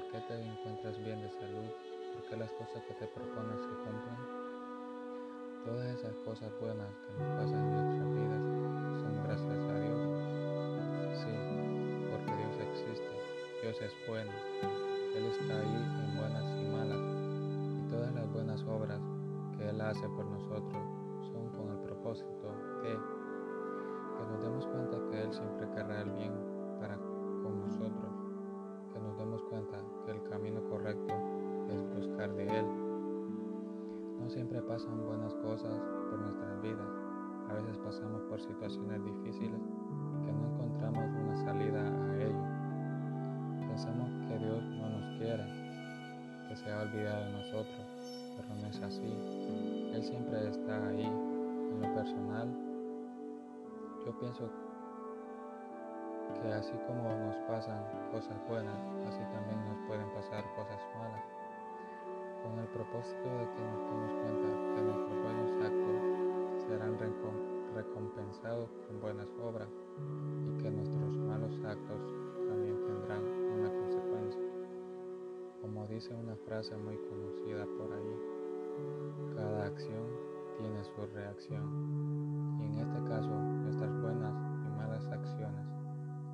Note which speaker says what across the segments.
Speaker 1: te encuentras bien de salud? ¿Por qué las cosas que te propones se cumplen? Todas esas cosas buenas que nos pasan en nuestras vidas son gracias a Dios. Sí, porque Dios existe, Dios es bueno, Él está ahí en buenas y malas, y todas las buenas obras que Él hace por nosotros son con el propósito de que nos demos cuenta que Él siempre querrá el bien No siempre pasan buenas cosas por nuestras vidas, a veces pasamos por situaciones difíciles que no encontramos una salida a ello. Pensamos que Dios no nos quiere, que se ha olvidado de nosotros, pero no es así. Él siempre está ahí. En lo personal, yo pienso que así como nos pasan cosas buenas, así también nos propósito de que nos demos cuenta que nuestros buenos actos serán recompensados con buenas obras y que nuestros malos actos también tendrán una consecuencia. Como dice una frase muy conocida por ahí, cada acción tiene su reacción y en este caso nuestras buenas y malas acciones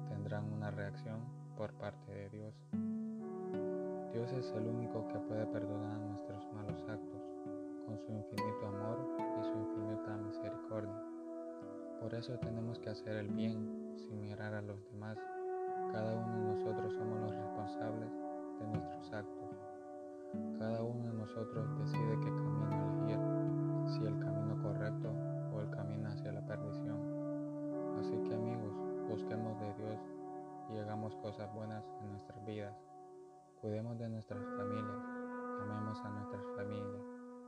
Speaker 1: tendrán una reacción por parte de Dios. Dios es el único que puede perdonar nuestros malos actos con su infinito amor y su infinita misericordia. Por eso tenemos que hacer el bien sin mirar a los demás. Cada uno de nosotros somos los responsables de nuestros actos. Cada uno de nosotros decide qué camino elegir, si el camino correcto o el camino hacia la perdición. Así que amigos, busquemos de Dios y hagamos cosas buenas en nuestras vidas. Cuidemos de nuestras familias, amemos a nuestras familias,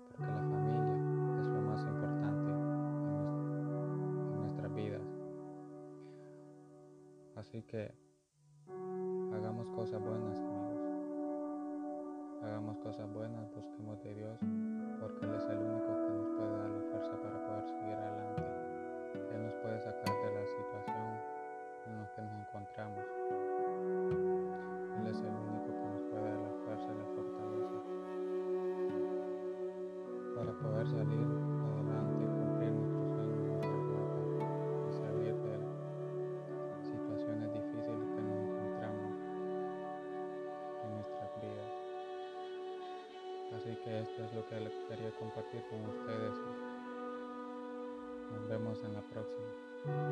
Speaker 1: porque la familia es lo más importante en, nuestras vidas. Así que hagamos cosas buenas, amigos. Hagamos cosas buenas, busquemos de Dios, porque Él es el único que Así que esto es lo que quería compartir con ustedes. Nos vemos en la próxima.